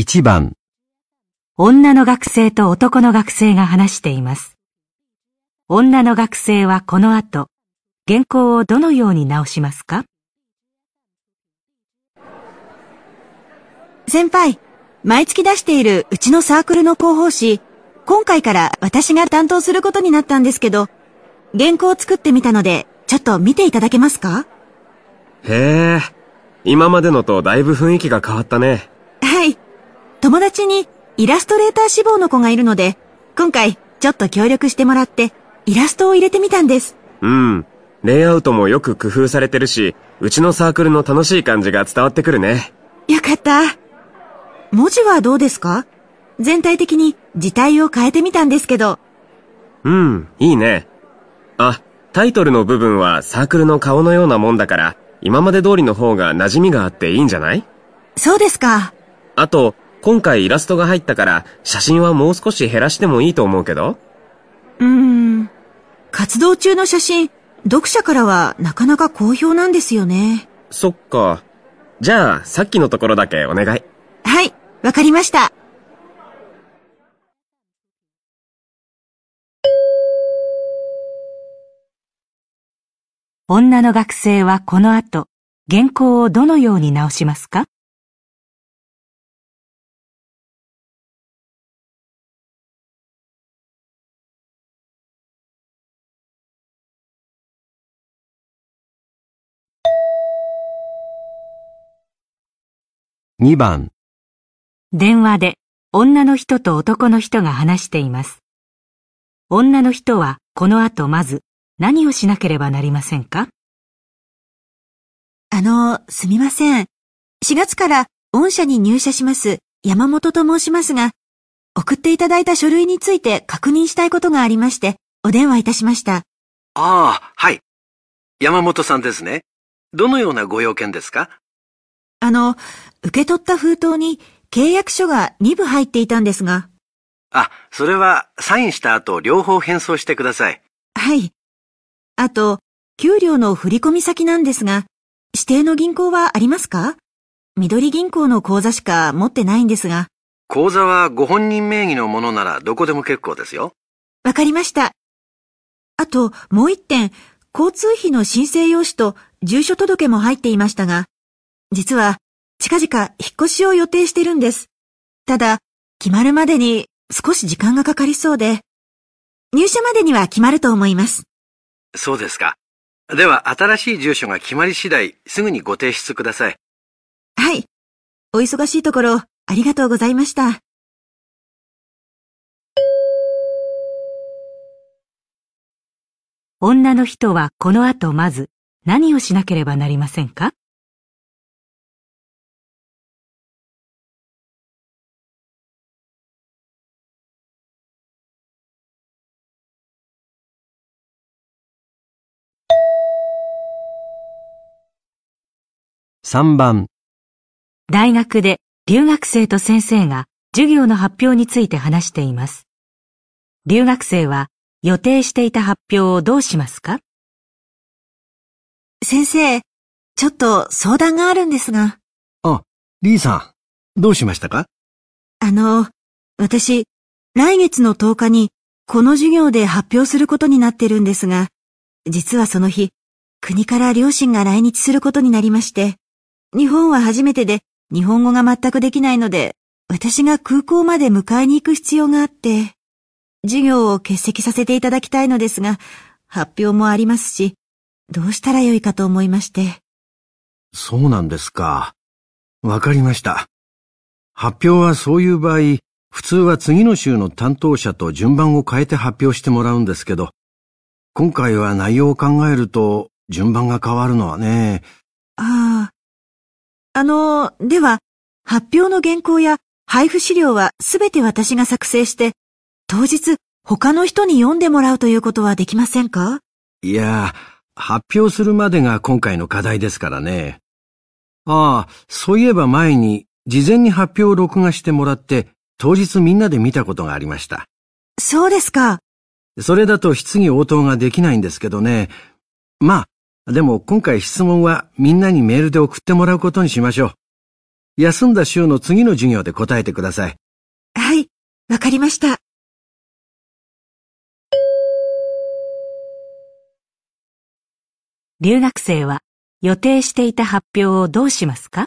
1番、女の学生と男の学生が話しています。女の学生はこの後、原稿をどのように直しますか？先輩、毎月出しているうちのサークルの広報誌、今回から私が担当することになったんですけど、原稿を作ってみたので、ちょっと見ていただけますか？へえ、今までのとだいぶ雰囲気が変わったね。はい。友達にイラストレーター志望の子がいるので、今回ちょっと協力してもらって、イラストを入れてみたんです。うん。レイアウトもよく工夫されてるし、うちのサークルの楽しい感じが伝わってくるね。よかった。文字はどうですか？全体的に字体を変えてみたんですけど、うん、いいね。あ、タイトルの部分はサークルの顔のようなもんだから、今まで通りの方が馴染みがあっていいんじゃない？そうですか。あと、今回イラストが入ったから、写真はもう少し減らしてもいいと思うけど？うーん。活動中の写真、読者からはなかなか好評なんですよね。そっか。じゃあ、さっきのところだけお願い。はい、わかりました。女の学生はこの後、原稿をどのように直しますか？2番、電話で女の人と男の人が話しています。女の人はこの後まず何をしなければなりませんか？あの、すみません。4月から御社に入社します山本と申しますが、送っていただいた書類について確認したいことがありまして、お電話いたしました。ああ、はい。山本さんですね。どのようなご用件ですか？あの、受け取った封筒に契約書が2部入っていたんですが、あ、それはサインした後両方返送してください。はい。あと、給料の振込先なんですが、指定の銀行はありますか？緑銀行の口座しか持ってないんですが、口座はご本人名義のものならどこでも結構ですよ。わかりました。あと、もう一点、交通費の申請用紙と住所届も入っていましたが、実は、近々引っ越しを予定してるんです。ただ、決まるまでに少し時間がかかりそうで、入社までには決まると思います。そうですか。では新しい住所が決まり次第すぐにご提出ください。はい。お忙しいところ、ありがとうございました。女の人はこの後まず何をしなければなりませんか？3番、大学で留学生と先生が授業の発表について話しています。留学生は予定していた発表をどうしますか？先生、ちょっと相談があるんですが、あ、リーさん、どうしましたか？あの、私、来月の10日にこの授業で発表することになってるんですが、実はその日、国から両親が来日することになりまして、日本は初めてで日本語が全くできないので、私が空港まで迎えに行く必要があって、授業を欠席させていただきたいのですが、発表もありますし、どうしたらよいかと思いまして。そうなんですか。わかりました。発表はそういう場合、普通は次の週の担当者と順番を変えて発表してもらうんですけど、今回は内容を考えると順番が変わるのはね、ああ。あの、では、発表の原稿や配布資料はすべて私が作成して、当日他の人に読んでもらうということはできませんか？いや、発表するまでが今回の課題ですからね。ああ、そういえば前に事前に発表を録画してもらって、当日みんなで見たことがありました。そうですか。それだと質疑応答ができないんですけどね。まあ、でも今回質問はみんなにメールで送ってもらうことにしましょう。休んだ週の次の授業で答えてください。はい、わかりました。留学生は予定していた発表をどうしますか？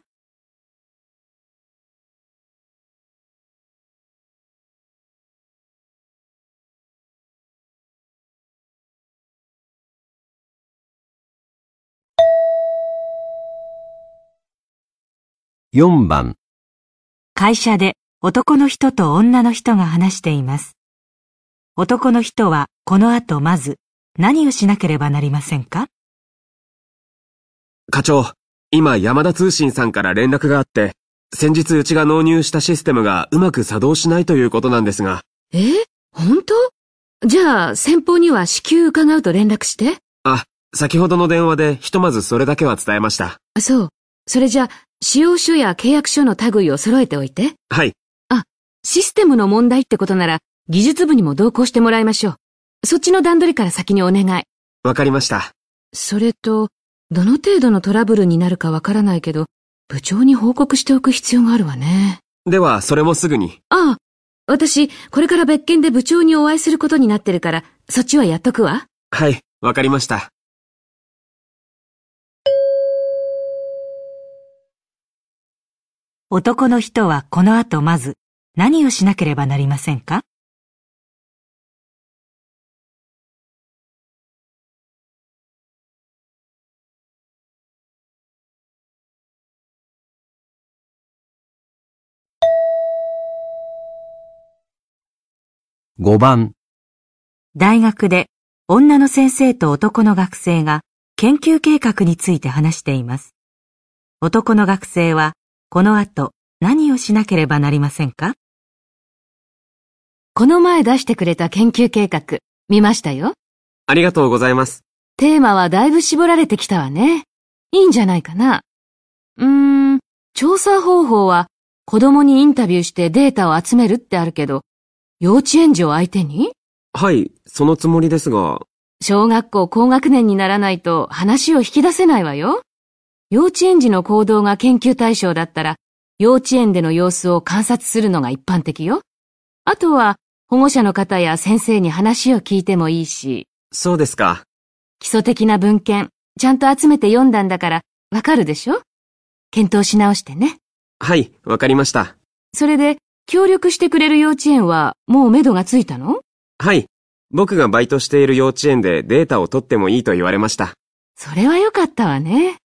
4番、会社で男の人と女の人が話しています。男の人はこの後まず何をしなければなりませんか？課長、今山田通信さんから連絡があって、先日うちが納入したシステムがうまく作動しないということなんですが、え？本当？じゃあ、先方には至急伺うと連絡して。あ、先ほどの電話でひとまずそれだけは伝えました。あそう。それじゃあ、使用書や契約書の類を揃えておいて。はい、システムの問題ってことなら、技術部にも同行してもらいましょう。そっちの段取りから先にお願い。わかりました。それと、どの程度のトラブルになるかわからないけど、部長に報告しておく必要があるわね。では、それもすぐに。ああ、私、これから別件で部長にお会いすることになってるから、そっちはやっとくわ。はい、わかりました。男の人はこの後まず何をしなければなりませんか？5番、大学で女の先生と男の学生が研究計画について話しています。男の学生はこの後何をしなければなりませんか？この前出してくれた研究計画、見ましたよ。ありがとうございます。テーマはだいぶ絞られてきたわね。いいんじゃないかな。うーん、調査方法は子供にインタビューしてデータを集めるってあるけど、幼稚園児を相手に？はい、そのつもりですが、小学校高学年にならないと話を引き出せないわよ。幼稚園児の行動が研究対象だったら、幼稚園での様子を観察するのが一般的よ。あとは、保護者の方や先生に話を聞いてもいいし、そうですか。基礎的な文献、ちゃんと集めて読んだんだから、わかるでしょ？検討し直してね。はい、わかりました。それで、協力してくれる幼稚園は、もう目処がついたの？はい、僕がバイトしている幼稚園でデータを取ってもいいと言われました。それはよかったわね。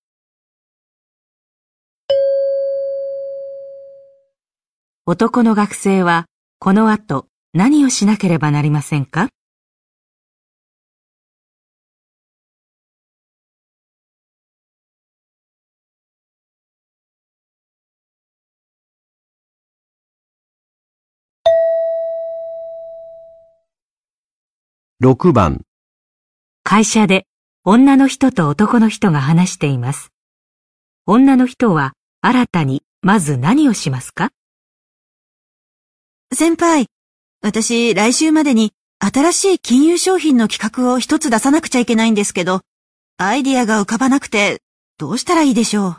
男の学生はこの後何をしなければなりませんか？6番、会社で女の人と男の人が話しています。女の人は新たにまず何をしますか？先輩、私来週までに新しい金融商品の企画を一つ出さなくちゃいけないんですけど、アイディアが浮かばなくてどうしたらいいでしょう？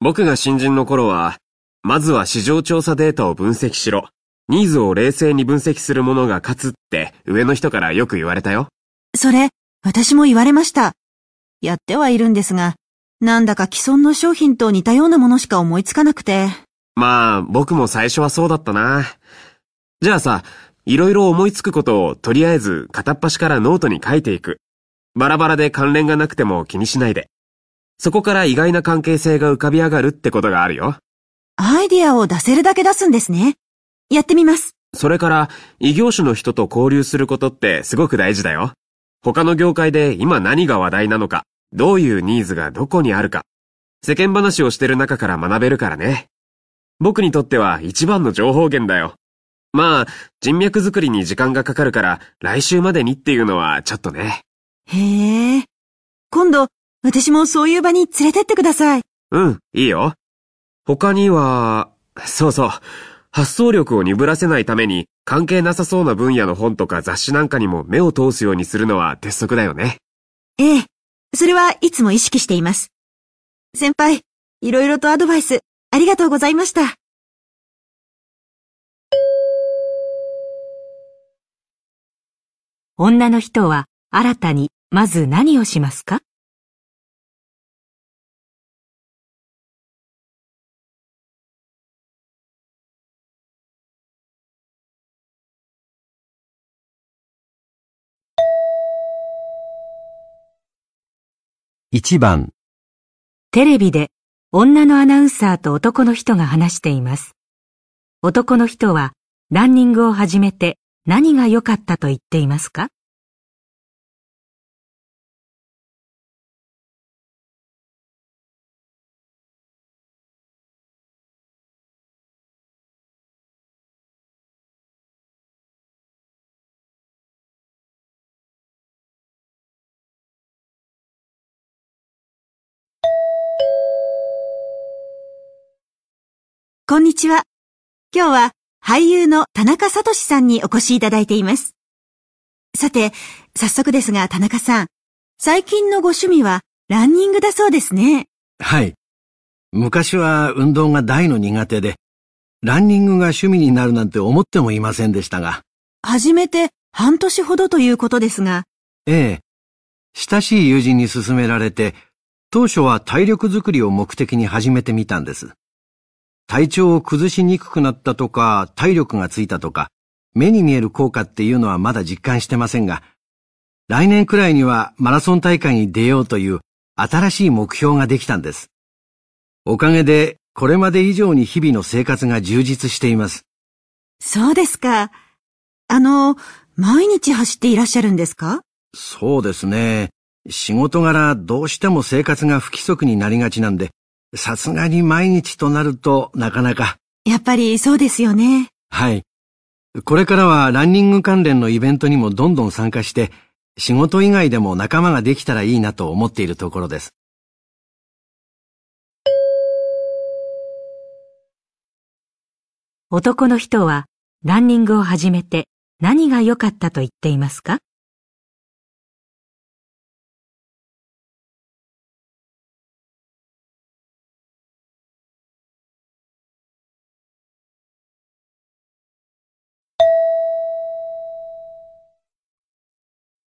僕が新人の頃は、まずは市場調査データを分析しろ。ニーズを冷静に分析するものが勝つって上の人からよく言われたよ。それ、私も言われました。やってはいるんですが、なんだか既存の商品と似たようなものしか思いつかなくて。まあ、僕も最初はそうだったな。じゃあさ、いろいろ思いつくことをとりあえず片っ端からノートに書いていく。バラバラで関連がなくても気にしないで。そこから意外な関係性が浮かび上がるってことがあるよ。アイディアを出せるだけ出すんですね。やってみます。それから、異業種の人と交流することってすごく大事だよ。他の業界で今何が話題なのか、どういうニーズがどこにあるか、世間話をしてる中から学べるからね。僕にとっては一番の情報源だよ。まあ、人脈作りに時間がかかるから、来週までにっていうのはちょっとね。へえ。今度、私もそういう場に連れてってください。うん、いいよ。他には、そうそう。発想力を鈍らせないために関係なさそうな分野の本とか雑誌なんかにも目を通すようにするのは鉄則だよね。ええ。それはいつも意識しています。先輩、いろいろとアドバイスありがとうございました。女の人は新たにまず何をしますか？1番、テレビで女のアナウンサーと男の人が話しています。男の人はランニングを始めて何が良かったと言っていますか？こんにちは。今日は俳優の田中聡さんにお越しいただいています。さて、早速ですが田中さん、最近のご趣味はランニングだそうですね。はい。昔は運動が大の苦手で、ランニングが趣味になるなんて思ってもいませんでしたが、始めて半年ほどということですが、ええ。親しい友人に勧められて、当初は体力づくりを目的に始めてみたんです。体調を崩しにくくなったとか、体力がついたとか、目に見える効果っていうのはまだ実感してませんが、来年くらいにはマラソン大会に出ようという新しい目標ができたんです。おかげで、これまで以上に日々の生活が充実しています。そうですか。あの、毎日走っていらっしゃるんですか？そうですね。仕事柄どうしても生活が不規則になりがちなんで、さすがに毎日となるとなかなか。やっぱりそうですよね。はい。これからはランニング関連のイベントにもどんどん参加して、仕事以外でも仲間ができたらいいなと思っているところです。男の人はランニングを始めて何が良かったと言っていますか？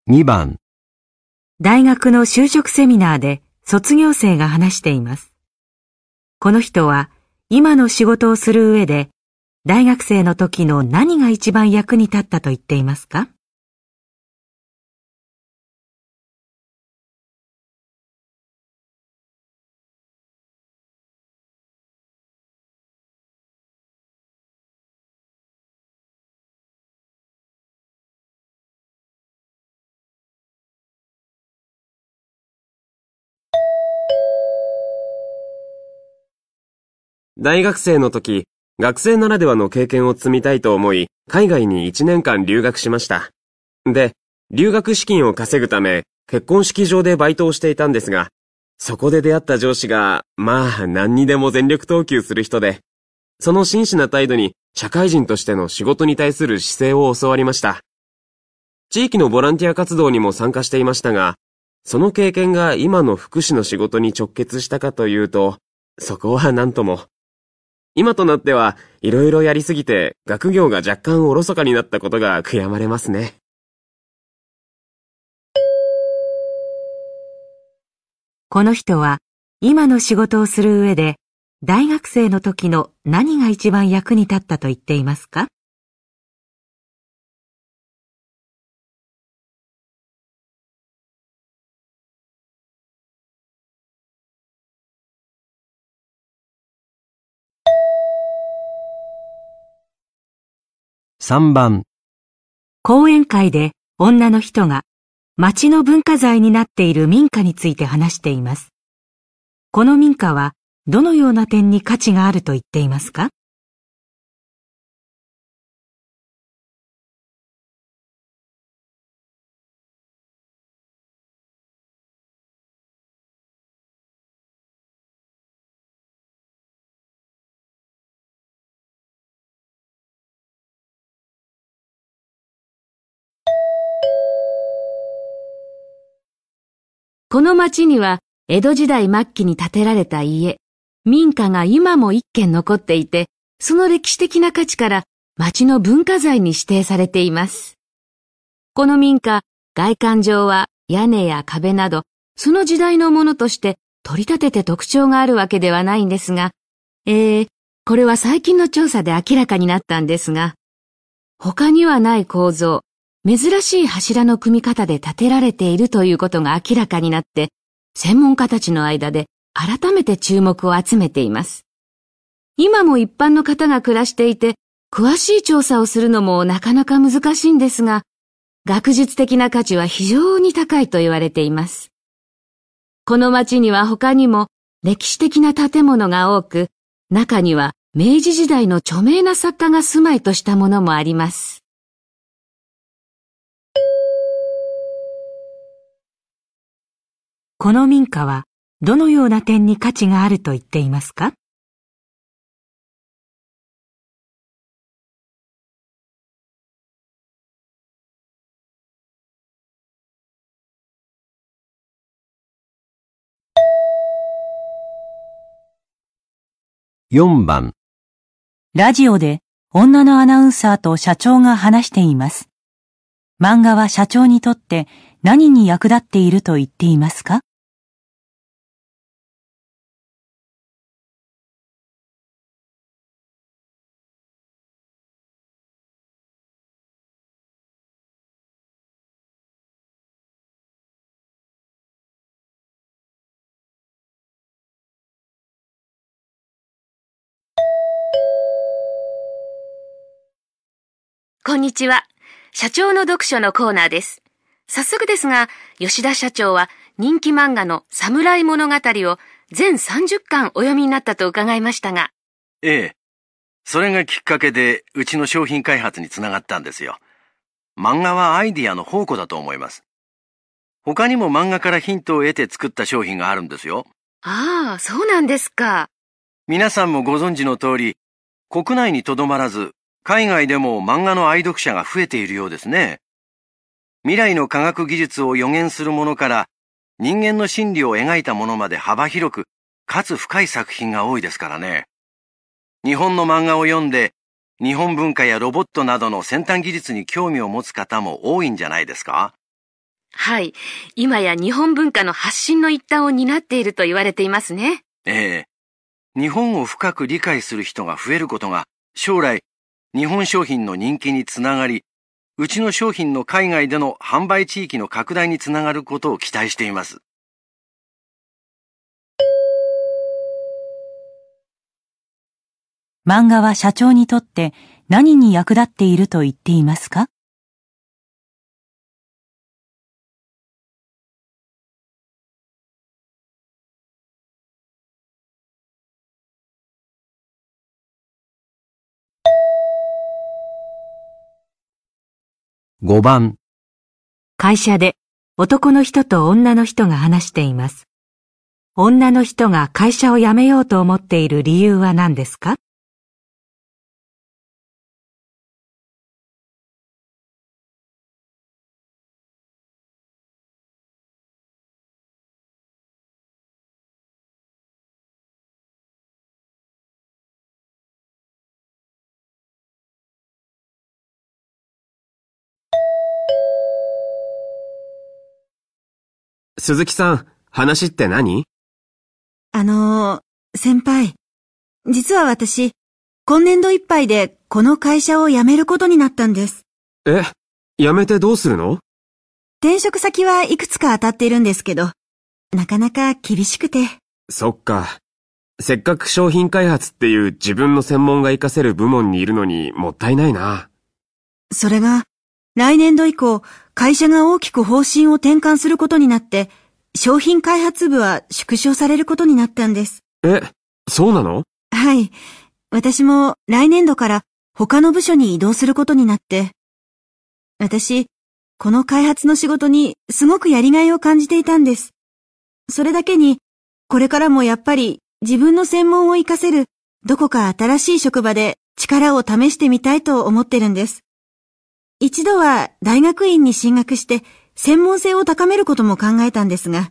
2番、大学の就職セミナーで卒業生が話しています。この人は今の仕事をする上で大学生の時の何が一番役に立ったと言っていますか？大学生の時、学生ならではの経験を積みたいと思い、海外に1年間留学しました。で、留学資金を稼ぐため、結婚式場でバイトをしていたんですが、そこで出会った上司が、まあ何にでも全力投球する人で、その真摯な態度に社会人としての仕事に対する姿勢を教わりました。地域のボランティア活動にも参加していましたが、その経験が今の福祉の仕事に直結したかというと、そこは何とも。今となっては、いろいろやりすぎて、学業が若干おろそかになったことが悔やまれますね。この人は今の仕事をする上で大学生の時の何が一番役に立ったと言っていますか？3番、講演会で女の人が町の文化財になっている民家について話しています。この民家はどのような点に価値があると言っていますか？この町には江戸時代末期に建てられた家、民家が今も一軒残っていて、その歴史的な価値から町の文化財に指定されています。この民家、外観上は屋根や壁など、その時代のものとして取り立てて特徴があるわけではないんですが、えー、これは最近の調査で明らかになったんですが、他にはない構造、珍しい柱の組み方で建てられているということが明らかになって、専門家たちの間で改めて注目を集めています。今も一般の方が暮らしていて、詳しい調査をするのもなかなか難しいんですが、学術的な価値は非常に高いと言われています。この町には他にも歴史的な建物が多く、中には明治時代の著名な作家が住まいとしたものもあります。この民家はどのような点に価値があると言っていますか？4番。ラジオで女のアナウンサーと社長が話しています。漫画は社長にとって何に役立っていると言っていますか？こんにちは。社長の読書のコーナーです。早速ですが、吉田社長は人気漫画の侍物語を全30巻お読みになったと伺いましたが。ええ。それがきっかけで、うちの商品開発につながったんですよ。漫画はアイディアの宝庫だと思います。他にも漫画からヒントを得て作った商品があるんですよ。ああ、そうなんですか。皆さんもご存知の通り、国内にとどまらず、海外でも漫画の愛読者が増えているようですね。未来の科学技術を予言するものから人間の心理を描いたものまで幅広く、かつ深い作品が多いですからね。日本の漫画を読んで、日本文化やロボットなどの先端技術に興味を持つ方も多いんじゃないですか？はい。今や日本文化の発信の一端を担っていると言われていますね。ええ。日本を深く理解する人が増えることが、将来日本商品の人気につながり、うちの商品の海外での販売地域の拡大につながることを期待しています。漫画は社長にとって何に役立っていると言っていますか？5番会社で男の人と女の人が話しています。女の人が会社を辞めようと思っている理由は何ですか？鈴木さん、話って何？あのー、先輩。実は私、今年度いっぱいでこの会社を辞めることになったんです。え、辞めてどうするの？転職先はいくつか当たっているんですけど、なかなか厳しくて。そっか。せっかく商品開発っていう自分の専門が活かせる部門にいるのにもったいないな。それが、来年度以降、会社が大きく方針を転換することになって、商品開発部は縮小されることになったんです。え、そうなの？はい。私も来年度から他の部署に移動することになって、私、この開発の仕事にすごくやりがいを感じていたんです。それだけに、これからもやっぱり自分の専門を活かせるどこか新しい職場で力を試してみたいと思ってるんです。一度は大学院に進学して専門性を高めることも考えたんですが、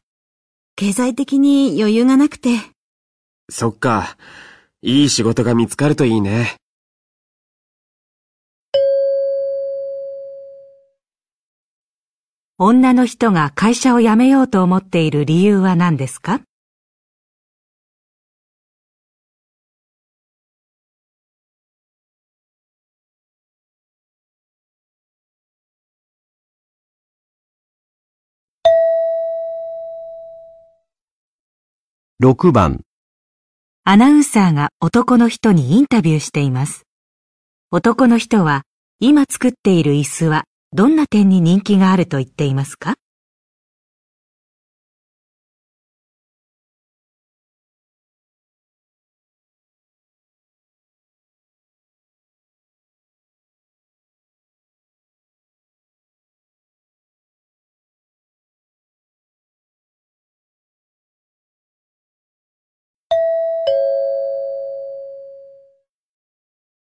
経済的に余裕がなくて。そっか。いい仕事が見つかるといいね。女の人が会社を辞めようと思っている理由は何ですか？6番、アナウンサーが男の人にインタビューしています。男の人は今作っている椅子はどんな点に人気があると言っていますか？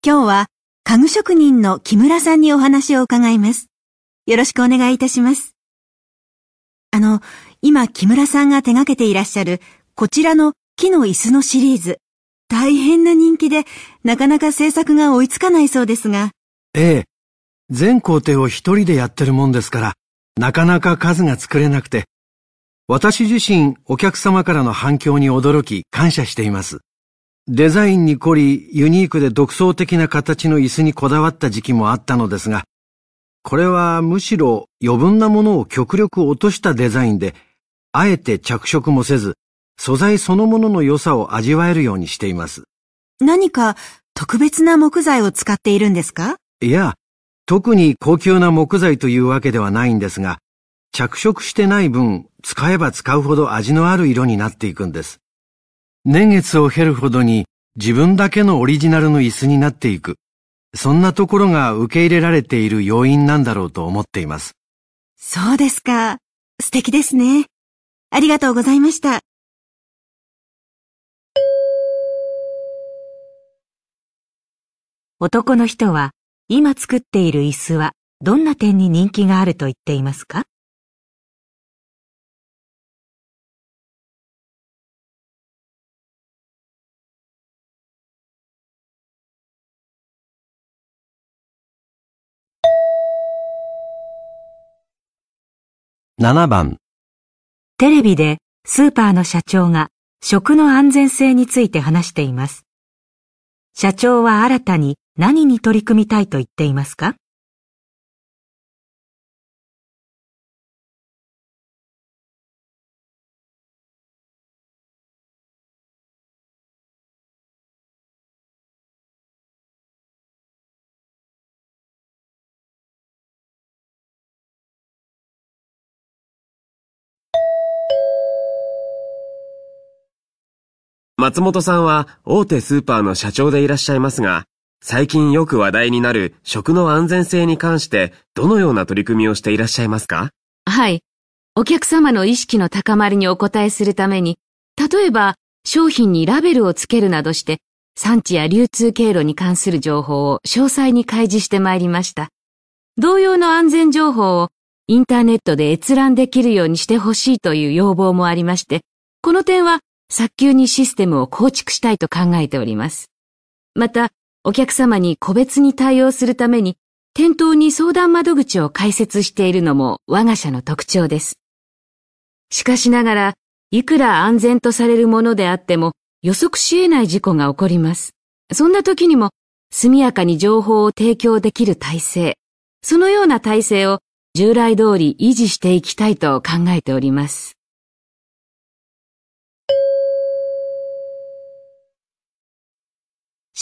今日は家具職人の木村さんにお話を伺います。よろしくお願いいたします。あの、今木村さんが手掛けていらっしゃるこちらの木の椅子のシリーズ。大変な人気で、なかなか制作が追いつかないそうですが、ええ。全工程を一人でやってるもんですから、なかなか数が作れなくて、私自身お客様からの反響に驚き感謝しています。デザインに凝り、ユニークで独創的な形の椅子にこだわった時期もあったのですが、これはむしろ余分なものを極力落としたデザインで、あえて着色もせず、素材そのものの良さを味わえるようにしています。何か特別な木材を使っているんですか？いや、特に高級な木材というわけではないんですが、着色してない分、使えば使うほど味のある色になっていくんです。年月を経るほどに自分だけのオリジナルの椅子になっていく。そんなところが受け入れられている要因なんだろうと思っています。そうですか。素敵ですね。ありがとうございました。男の人は今作っている椅子はどんな点に人気があると言っていますか？7番、テレビでスーパーの社長が食の安全性について話しています。社長は新たに何に取り組みたいと言っていますか？松本さんは大手スーパーの社長でいらっしゃいますが、最近よく話題になる食の安全性に関してどのような取り組みをしていらっしゃいますか？はい。お客様の意識の高まりにお応えするために、例えば商品にラベルをつけるなどして、産地や流通経路に関する情報を詳細に開示してまいりました。同様の安全情報をインターネットで閲覧できるようにしてほしいという要望もありまして、この点は早急にシステムを構築したいと考えております。また、お客様に個別に対応するために、店頭に相談窓口を開設しているのも我が社の特徴です。しかしながら、いくら安全とされるものであっても予測し得ない事故が起こります。そんな時にも速やかに情報を提供できる体制、そのような体制を従来通り維持していきたいと考えております。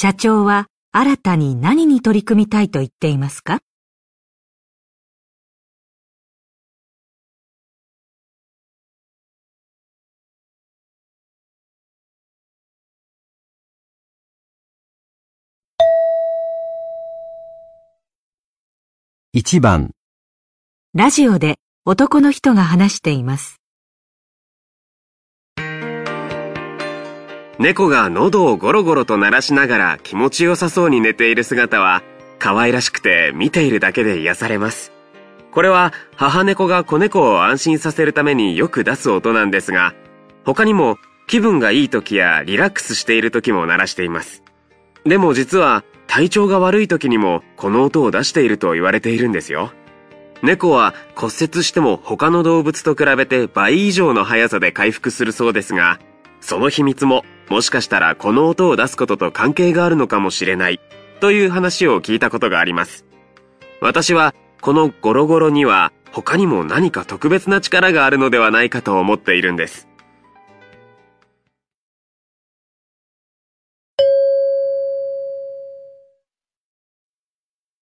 社長は新たに何に取り組みたいと言っていますか？1番、ラジオで男の人が話しています。猫が喉をゴロゴロと鳴らしながら気持ちよさそうに寝ている姿は可愛らしくて見ているだけで癒されます。これは母猫が子猫を安心させるためによく出す音なんですが、他にも気分がいい時やリラックスしている時も鳴らしています。でも実は体調が悪い時にもこの音を出していると言われているんですよ。猫は骨折しても他の動物と比べて倍以上の速さで回復するそうですが、その秘密ももしかしたらこの音を出すことと関係があるのかもしれないという話を聞いたことがあります。私はこのゴロゴロには他にも何か特別な力があるのではないかと思っているんです。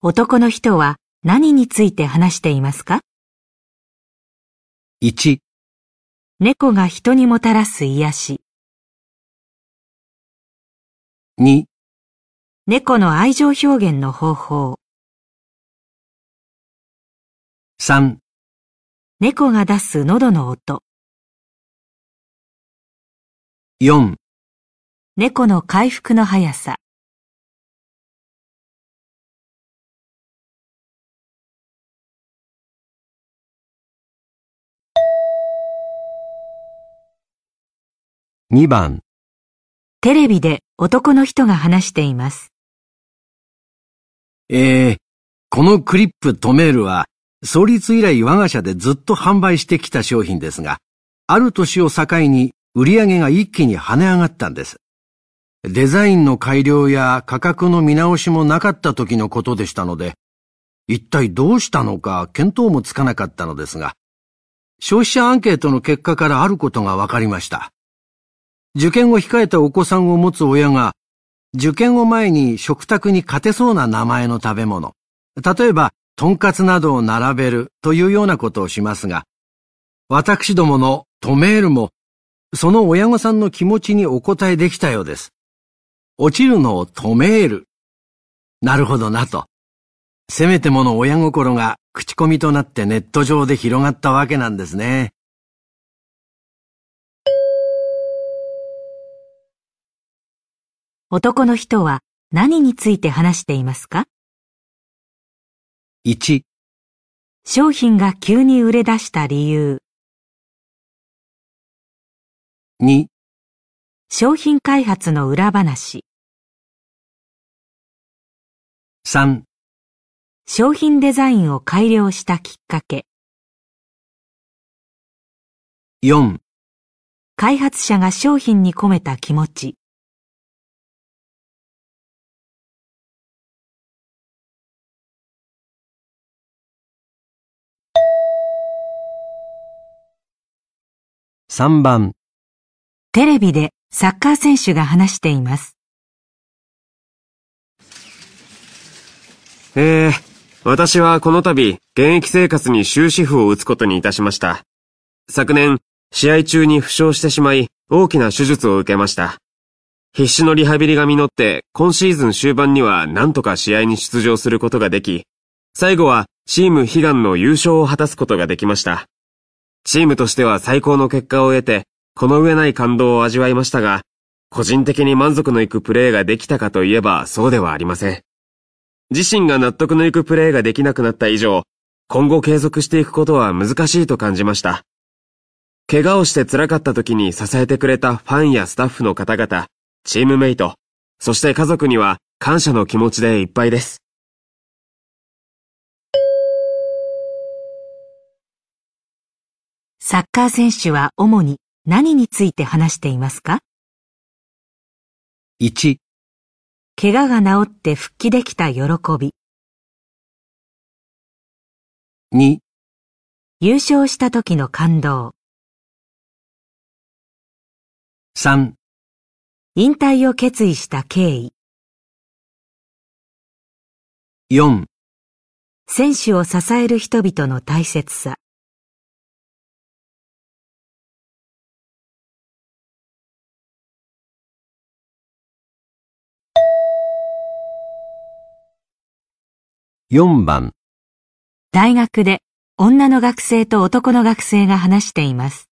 男の人は何について話していますか ?1、猫が人にもたらす癒し。2、猫の愛情表現の方法。3、猫が出す喉の音。4、猫の回復の速さ。2番テレビで男の人が話しています。えー、このクリップトメールは創立以来我が社でずっと販売してきた商品ですが、ある年を境に売り上げが一気に跳ね上がったんです。デザインの改良や価格の見直しもなかった時のことでしたので、一体どうしたのか見当もつかなかったのですが、消費者アンケートの結果からあることが分かりました。受験を控えたお子さんを持つ親が、受験を前に食卓に勝てそうな名前の食べ物、例えば、とんかつなどを並べるというようなことをしますが、私どものトメールも、その親御さんの気持ちにお答えできたようです。落ちるのを止める。なるほどなと。せめてもの親心が口コミとなってネット上で広がったわけなんですね。男の人は何について話していますか ?1 商品が急に売れ出した理由。2商品開発の裏話。3商品デザインを改良したきっかけ。4開発者が商品に込めた気持ち3番テレビでサッカー選手が話しています。ええー、私はこの度、現役生活に終止符を打つことにいたしました。昨年、試合中に負傷してしまい、大きな手術を受けました。必死のリハビリが実って、今シーズン終盤には何とか試合に出場することができ、最後はチーム悲願の優勝を果たすことができました。チームとしては最高の結果を得て、この上ない感動を味わいましたが、個人的に満足のいくプレーができたかといえばそうではありません。自身が納得のいくプレーができなくなった以上、今後継続していくことは難しいと感じました。怪我をして辛かった時に支えてくれたファンやスタッフの方々、チームメイト、そして家族には感謝の気持ちでいっぱいです。サッカー選手は主に何について話していますか ?1 怪我が治って復帰できた喜び。2優勝した時の感動。3引退を決意した経緯。4選手を支える人々の大切さ4番大学で女の学生と男の学生が話しています。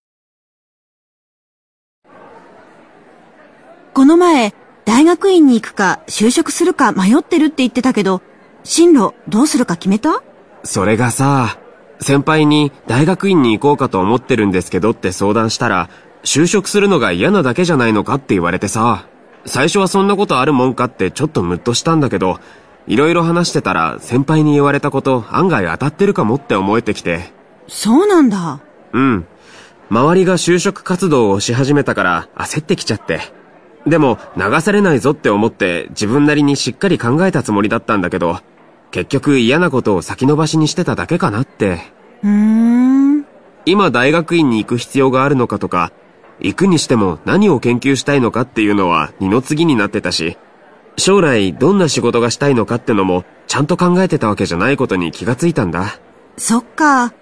この前、大学院に行くか就職するか迷ってるって言ってたけど、進路どうするか決めた？それがさ、先輩に大学院に行こうかと思ってるんですけどって相談したら、就職するのが嫌なだけじゃないのかって言われてさ、最初はそんなことあるもんかってちょっとムッとしたんだけど、いろいろ話してたら先輩に言われたこと案外当たってるかもって思えてきて。そうなんだ。うん。周りが就職活動をし始めたから焦ってきちゃって。でも流されないぞって思って自分なりにしっかり考えたつもりだったんだけど、結局嫌なことを先延ばしにしてただけかなって。うーん。今大学院に行く必要があるのかとか、行くにしても何を研究したいのかっていうのは二の次になってたし、将来どんな仕事がしたいのかってのもちゃんと考えてたわけじゃないことに気がついたんだ。そっか。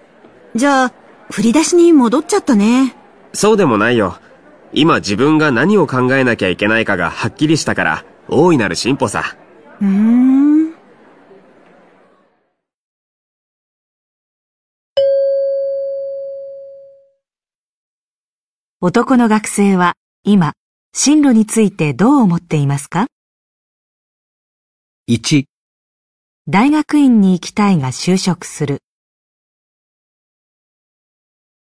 じゃあ、振り出しに戻っちゃったね。そうでもないよ。今自分が何を考えなきゃいけないかがはっきりしたから、大いなる進歩さ。うーん。男の学生は今、進路についてどう思っていますか？1、大学院に行きたいが就職する。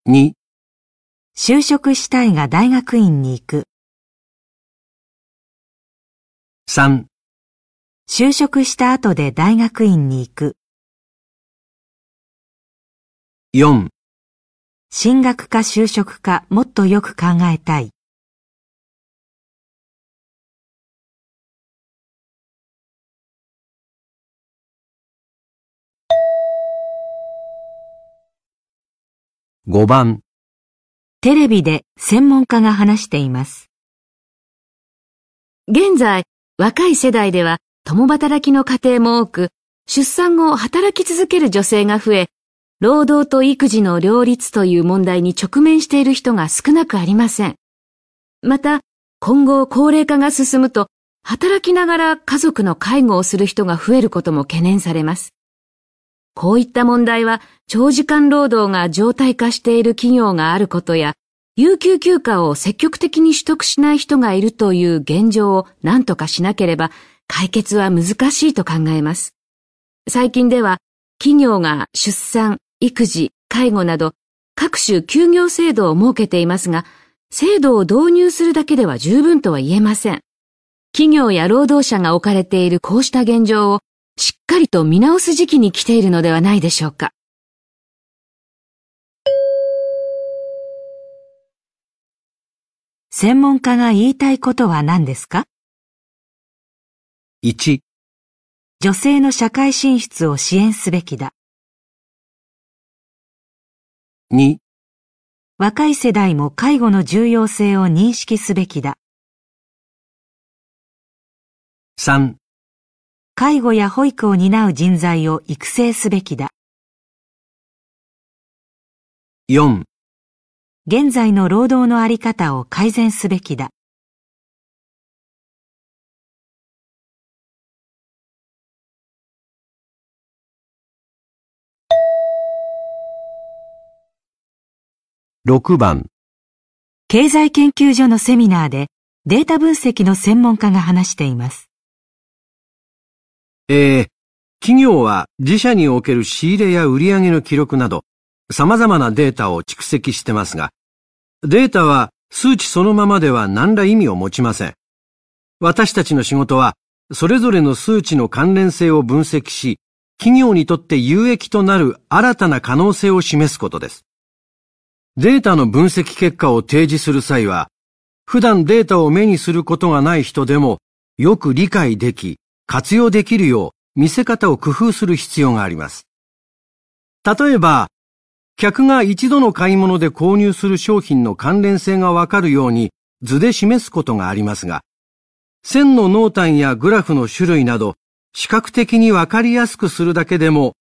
2、就職したいが大学院に行く。3、就職した後で大学院に行く。4、進学か就職かもっとよく考えたい。5番、テレビで専門家が話しています。現在、若い世代では共働きの家庭も多く、出産後働き続ける女性が増え、労働と育児の両立という問題に直面している人が少なくありません。また、今後高齢化が進むと、働きながら家族の介護をする人が増えることも懸念されます。こういった問題は、長時間労働が常態化している企業があることや、有給休暇を積極的に取得しない人がいるという現状を何とかしなければ解決は難しいと考えます。最近では企業が出産、育児、介護など各種休業制度を設けていますが、制度を導入するだけでは十分とは言えません。企業や労働者が置かれているこうした現状をしっかりと見直す時期に来ているのではないでしょうか。専門家が言いたいことは何ですか？1、女性の社会進出を支援すべきだ。2、若い世代も介護の重要性を認識すべきだ。3、介護や保育を担う人材を育成すべきだ。4、現在の労働のあり方を改善すべきだ。6番、経済研究所のセミナーでデータ分析の専門家が話しています。えー、企業は自社における仕入れや売上の記録など様々なデータを蓄積してますが、データは数値そのままでは何ら意味を持ちません。私たちの仕事はそれぞれの数値の関連性を分析し、企業にとって有益となる新たな可能性を示すことです。データの分析結果を提示する際は、普段データを目にすることがない人でもよく理解でき、活用できるよう見せ方を工夫する必要があります。例えば、客が一度の買い物で購入する商品の関連性がわかるように図で示すことがありますが、線の濃淡やグラフの種類など視覚的にわかりやすくするだけでも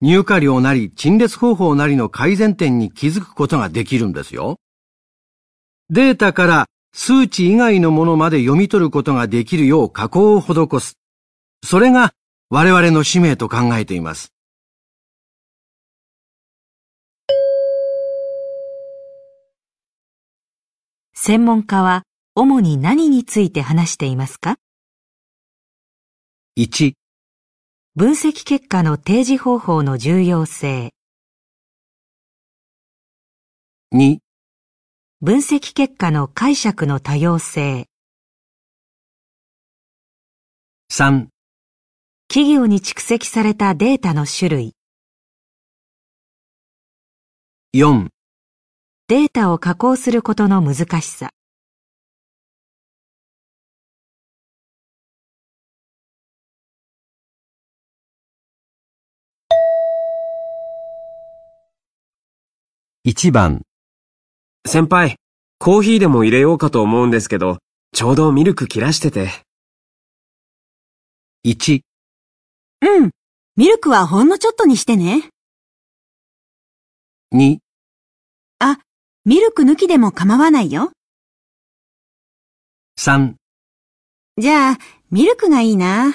入荷量なり陳列方法なりの改善点に気づくことができるんですよ。データから数値以外のものまで読み取ることができるよう加工を施す。それが我々の使命と考えています。専門家は主に何について話していますか？1、分析結果の提示方法の重要性。2、分析結果の解釈の多様性。3、企業に蓄積されたデータの種類。4、データを加工することの難しさ。1番、先輩、コーヒーでも入れようかと思うんですけど、ちょうどミルク切らしてて。1、うん。ミルクはほんのちょっとにしてね。2、あ、ミルク抜きでも構わないよ。3、じゃあ、ミルクがいいな。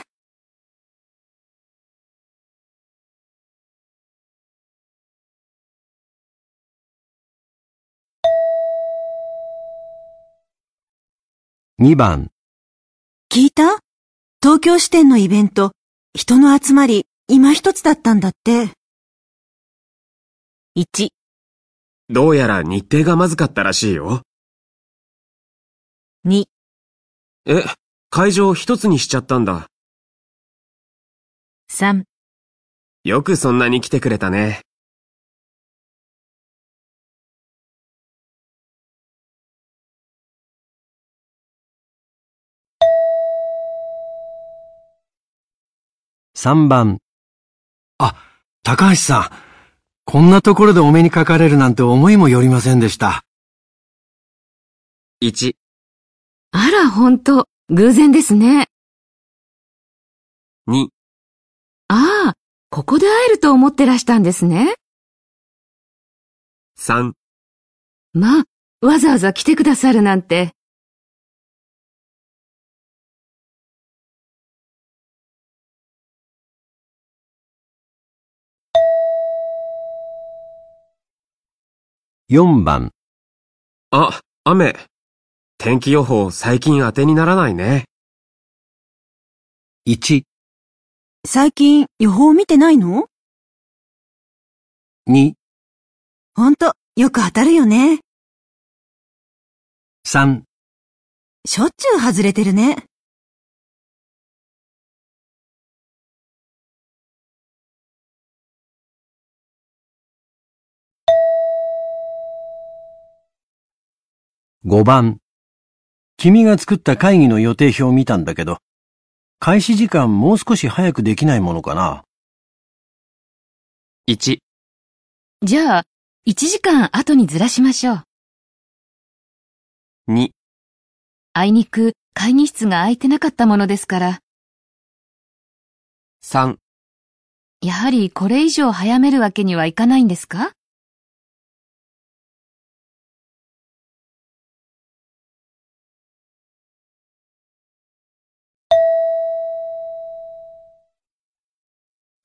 2番、聞いた？東京支店のイベント、人の集まり、今一つだったんだって。1、どうやら日程がまずかったらしいよ。2、え、会場一つにしちゃったんだ。3、よくそんなに来てくれたね。3番、あ、高橋さん。こんなところでお目にかかれるなんて思いもよりませんでした。1、あら、ほんと、偶然ですね。2、ああ、ここで会えると思ってらしたんですね。3、まあ、わざわざ来てくださるなんて。4番、あ、雨。天気予報最近当てにならないね。1、最近予報見てないの？2、ほんと、よく当たるよね。3、しょっちゅう外れてるね。5番、君が作った会議の予定表を見たんだけど、開始時間もう少し早くできないものかな。1、じゃあ、1時間後にずらしましょう。2、あいにく会議室が空いてなかったものですから、3、やはりこれ以上早めるわけにはいかないんですか？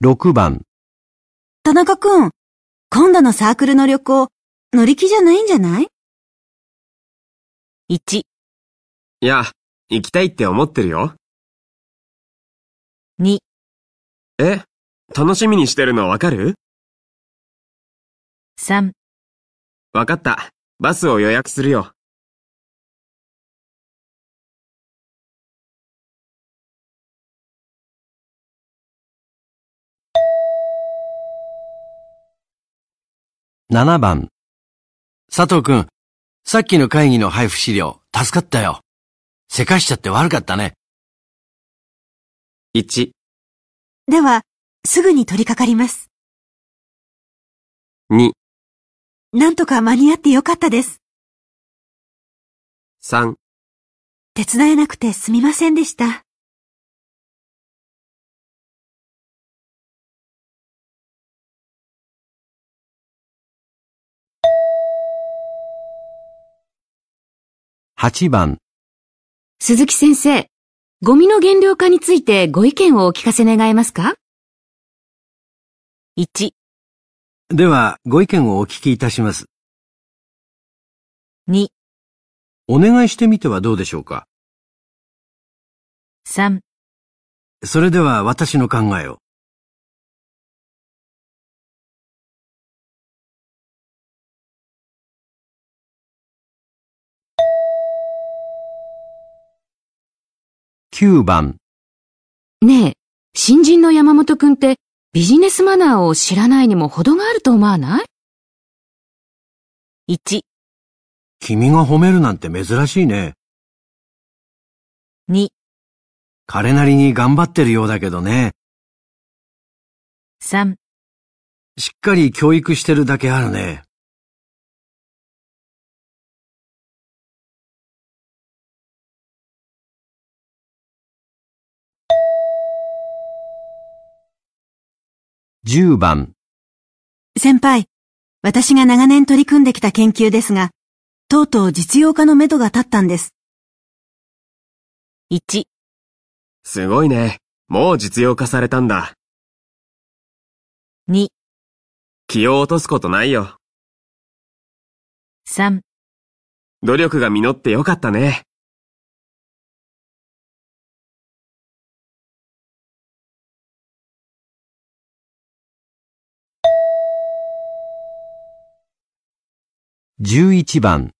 6番、田中くん、今度のサークルの旅行、乗り気じゃないんじゃない？1、いや、行きたいって思ってるよ。2、え、楽しみにしてるのわかる？3、わかった。バスを予約するよ。7番、佐藤くん、さっきの会議の配布資料、助かったよ。せかしちゃって悪かったね。1、では、すぐに取り掛かります。2、なんとか間に合ってよかったです。3手伝えなくてすみませんでした。8番、鈴木先生、ゴミの減量化についてご意見をお聞かせ願えますか？1、では、ご意見をお聞きいたします。2、お願いしてみてはどうでしょうか？3それでは私の考えを。9番、ねえ、新人の山本くんってビジネスマナーを知らないにも程があると思わない？1、君が褒めるなんて珍しいね。2、彼なりに頑張ってるようだけどね。3、しっかり教育してるだけあるね。10番、先輩、私が長年取り組んできた研究ですが、とうとう実用化のめどが立ったんです。1、すごいね。もう実用化されたんだ。2、気を落とすことないよ。3努力が実ってよかったね。11番、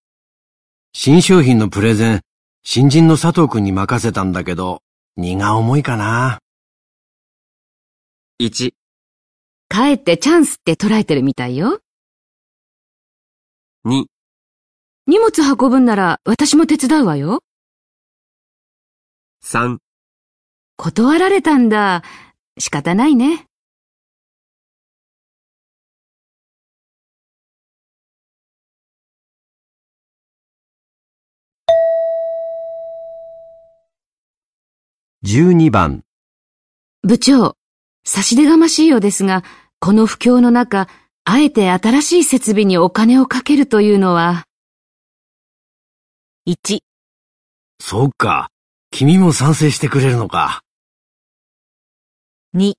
新商品のプレゼン、新人の佐藤くんに任せたんだけど、荷が重いかな。1、かえってチャンスって捉えてるみたいよ。2、荷物運ぶんなら私も手伝うわよ。3、断られたんだ。仕方ないね。12番、部長、差し出がましいようですが、この不況の中、あえて新しい設備にお金をかけるというのは、1、そうか。君も賛成してくれるのか。2、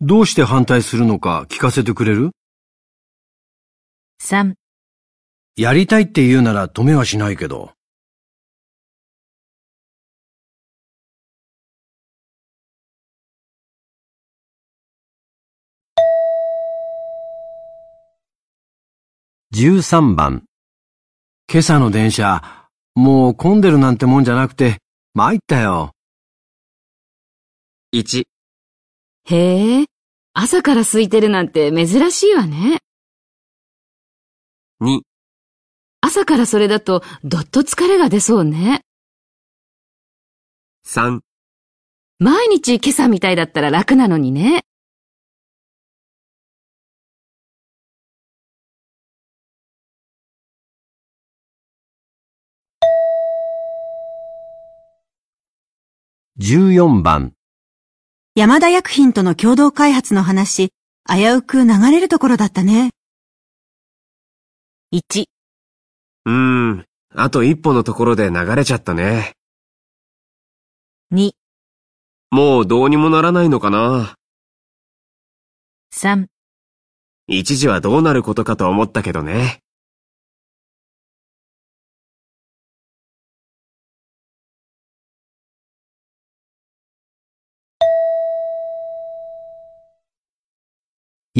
どうして反対するのか聞かせてくれる？3やりたいって言うなら止めはしないけど。13番、今朝の電車、もう混んでるなんてもんじゃなくて、参ったよ。1、へえ、朝から空いてるなんて珍しいわね。2、朝からそれだとどっと疲れが出そうね。3、毎日今朝みたいだったら楽なのにね。14番、山田薬品との共同開発の話、危うく流れるところだったね。1、うーん、あと一歩のところで流れちゃったね。2、もうどうにもならないのかな。3一時はどうなることかと思ったけどね。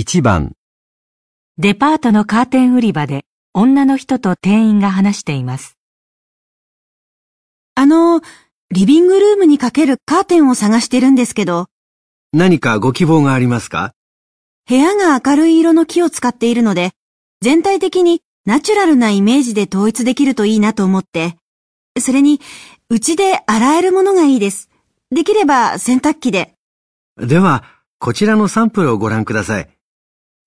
1番、デパートのカーテン売り場で女の人と店員が話しています。あの、リビングルームにかけるカーテンを探してるんですけど、何かご希望がありますか？部屋が明るい色の木を使っているので、全体的にナチュラルなイメージで統一できるといいなと思って、それに、うちで洗えるものがいいです。できれば洗濯機で。では、こちらのサンプルをご覧ください。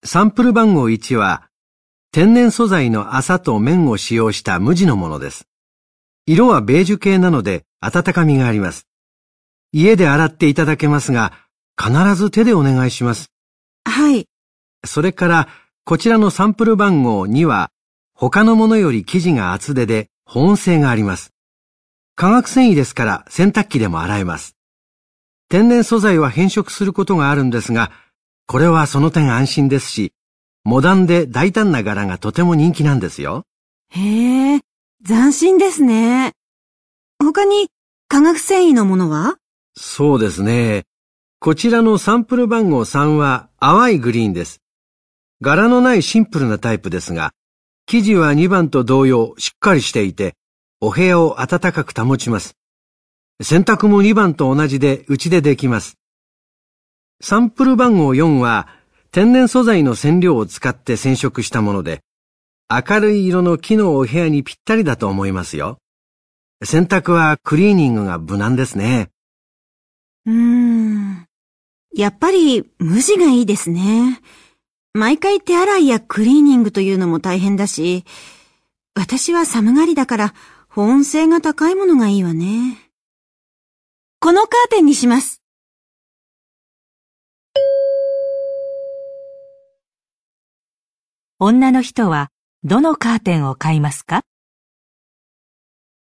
サンプル番号1は、天然素材の麻と綿を使用した無地のものです。色はベージュ系なので温かみがあります。家で洗っていただけますが、必ず手でお願いします。はい。それから、こちらのサンプル番号2は、他のものより生地が厚手で保温性があります。化学繊維ですから洗濯機でも洗えます。天然素材は変色することがあるんですが、これはその点安心ですし、モダンで大胆な柄がとても人気なんですよ。へえ、斬新ですね。他に、化学繊維のものは？そうですね。こちらのサンプル番号3は淡いグリーンです。柄のないシンプルなタイプですが、生地は2番と同様しっかりしていて、お部屋を暖かく保ちます。選択も2番と同じでうちでできます。サンプル番号4は天然素材の染料を使って染色したもので、明るい色の木のお部屋にぴったりだと思いますよ。洗濯はクリーニングが無難ですね。うーん。やっぱり無地がいいですね。毎回手洗いやクリーニングというのも大変だし、私は寒がりだから保温性が高いものがいいわね。このカーテンにします。女の人はどのカーテンを買いますか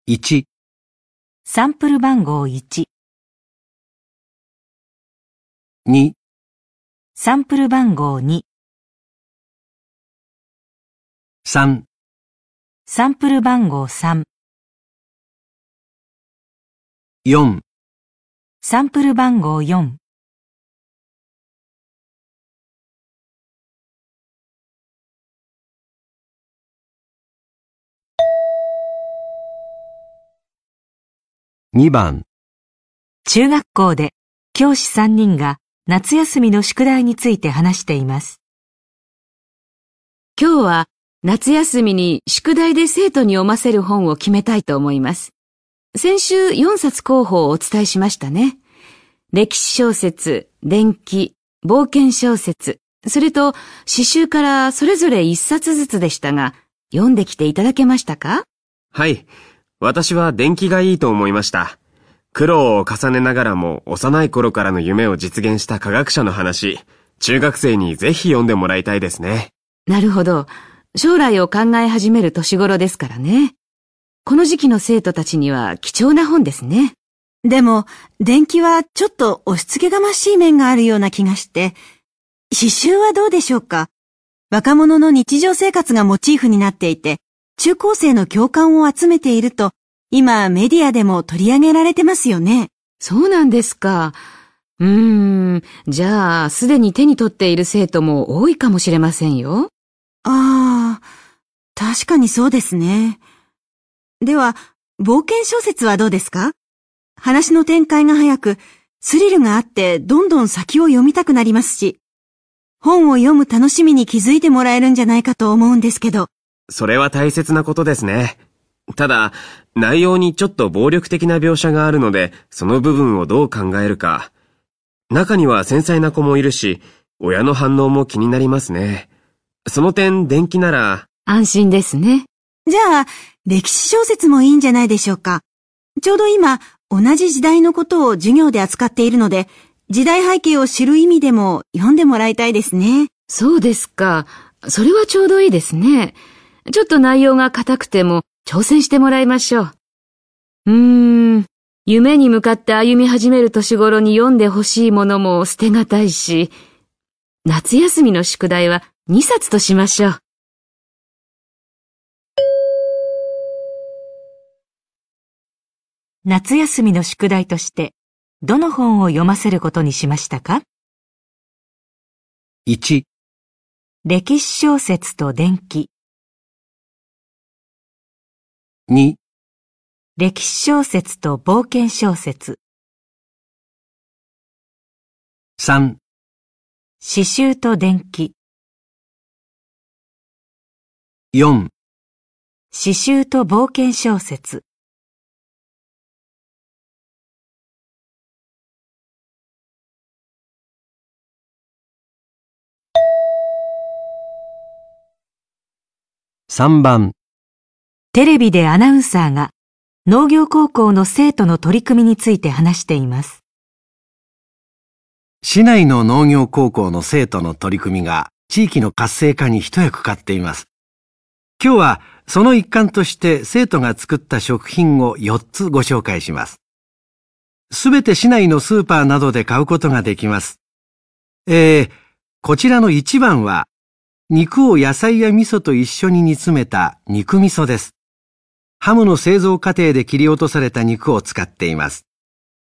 ?1 サンプル番号1 2サンプル番号2 3サンプル番号3 4サンプル番号4 2番中学校で教師3人が夏休みの宿題について話しています。今日は夏休みに宿題で生徒に読ませる本を決めたいと思います。先週4冊候補をお伝えしましたね。歴史小説、伝記、冒険小説、それと詩集からそれぞれ1冊ずつでしたが、読んできていただけましたか？はい。私は電気がいいと思いました。苦労を重ねながらも幼い頃からの夢を実現した科学者の話、中学生にぜひ読んでもらいたいですね。なるほど。将来を考え始める年頃ですからね。この時期の生徒たちには貴重な本ですね。でも、電気はちょっと押し付けがましい面があるような気がして、詩集はどうでしょうか？若者の日常生活がモチーフになっていて、中高生の共感を集めていると、今メディアでも取り上げられてますよね。そうなんですか。うーん、じゃあ、すでに手に取っている生徒も多いかもしれませんよ。ああ、確かにそうですね。では、冒険小説はどうですか？話の展開が早く、スリルがあってどんどん先を読みたくなりますし、本を読む楽しみに気づいてもらえるんじゃないかと思うんですけど。それは大切なことですね。ただ、内容にちょっと暴力的な描写があるので、その部分をどう考えるか。中には繊細な子もいるし、親の反応も気になりますね。その点、電気なら。安心ですね。じゃあ、歴史小説もいいんじゃないでしょうか。ちょうど今、同じ時代のことを授業で扱っているので、時代背景を知る意味でも読んでもらいたいですね。そうですか。それはちょうどいいですね。ちょっと内容が硬くても挑戦してもらいましょう。うーん、夢に向かって歩み始める年頃に読んでほしいものも捨てがたいし、夏休みの宿題は2冊としましょう。夏休みの宿題として、どの本を読ませることにしましたか ?1 歴史小説と伝記2歴史小説と冒険小説。3詩集と伝記。4詩集と冒険小説。3番テレビでアナウンサーが農業高校の生徒の取り組みについて話しています。市内の農業高校の生徒の取り組みが地域の活性化に一役買っています。今日はその一環として生徒が作った食品を4つご紹介します。すべて市内のスーパーなどで買うことができます。えー、こちらの1番は肉を野菜や味噌と一緒に煮詰めた肉味噌です。ハムの製造過程で切り落とされた肉を使っています。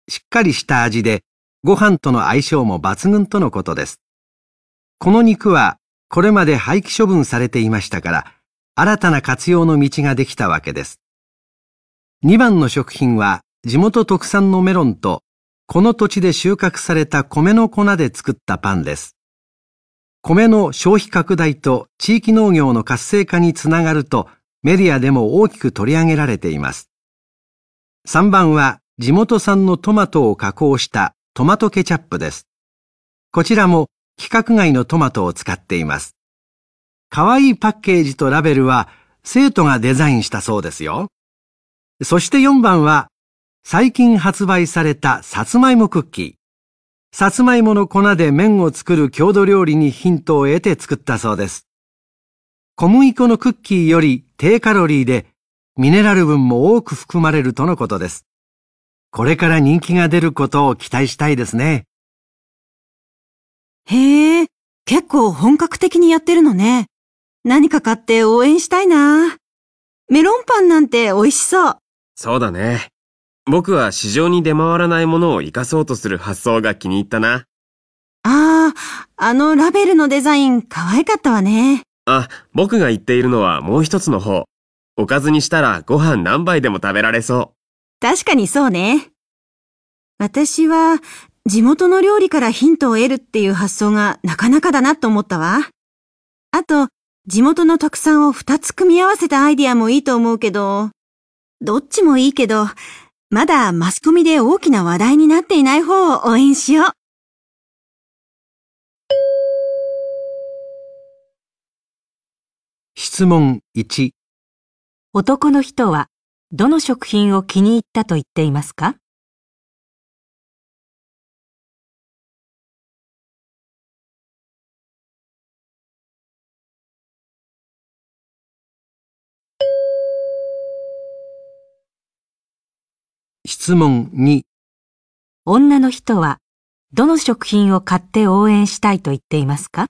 しっかりした味で、ご飯との相性も抜群とのことです。この肉は、これまで廃棄処分されていましたから、新たな活用の道ができたわけです。2番の食品は、地元特産のメロンと、この土地で収穫された米の粉で作ったパンです。米の消費拡大と地域農業の活性化につながるとメディアでも大きく取り上げられています。3番は地元産のトマトを加工したトマトケチャップです。こちらも規格外のトマトを使っています。可愛いパッケージとラベルは生徒がデザインしたそうですよ。そして4番は最近発売されたさつまいもクッキー。さつまいもの粉で麺を作る郷土料理にヒントを得て作ったそうです。小麦粉のクッキーより低カロリーでミネラル分も多く含まれるとのことです。これから人気が出ることを期待したいですね。へえ、結構本格的にやってるのね。何か買って応援したいな。メロンパンなんて美味しそう。そうだね。僕は市場に出回らないものを活かそうとする発想が気に入ったな。ああ、あのラベルのデザイン可愛かったわね。あ、僕が言っているのはもう一つの方。おかずにしたらご飯何杯でも食べられそう。確かにそうね。私は地元の料理からヒントを得るっていう発想がなかなかだなと思ったわ。あと、地元の特産を二つ組み合わせたアイディアもいいと思うけど、どっちもいいけど、まだマスコミで大きな話題になっていない方を応援しよう。質問1男の人はどの食品を気に入ったと言っていますか？質問2女の人はどの食品を買って応援したいと言っていますか？